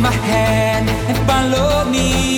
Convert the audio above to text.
my hand and follow me.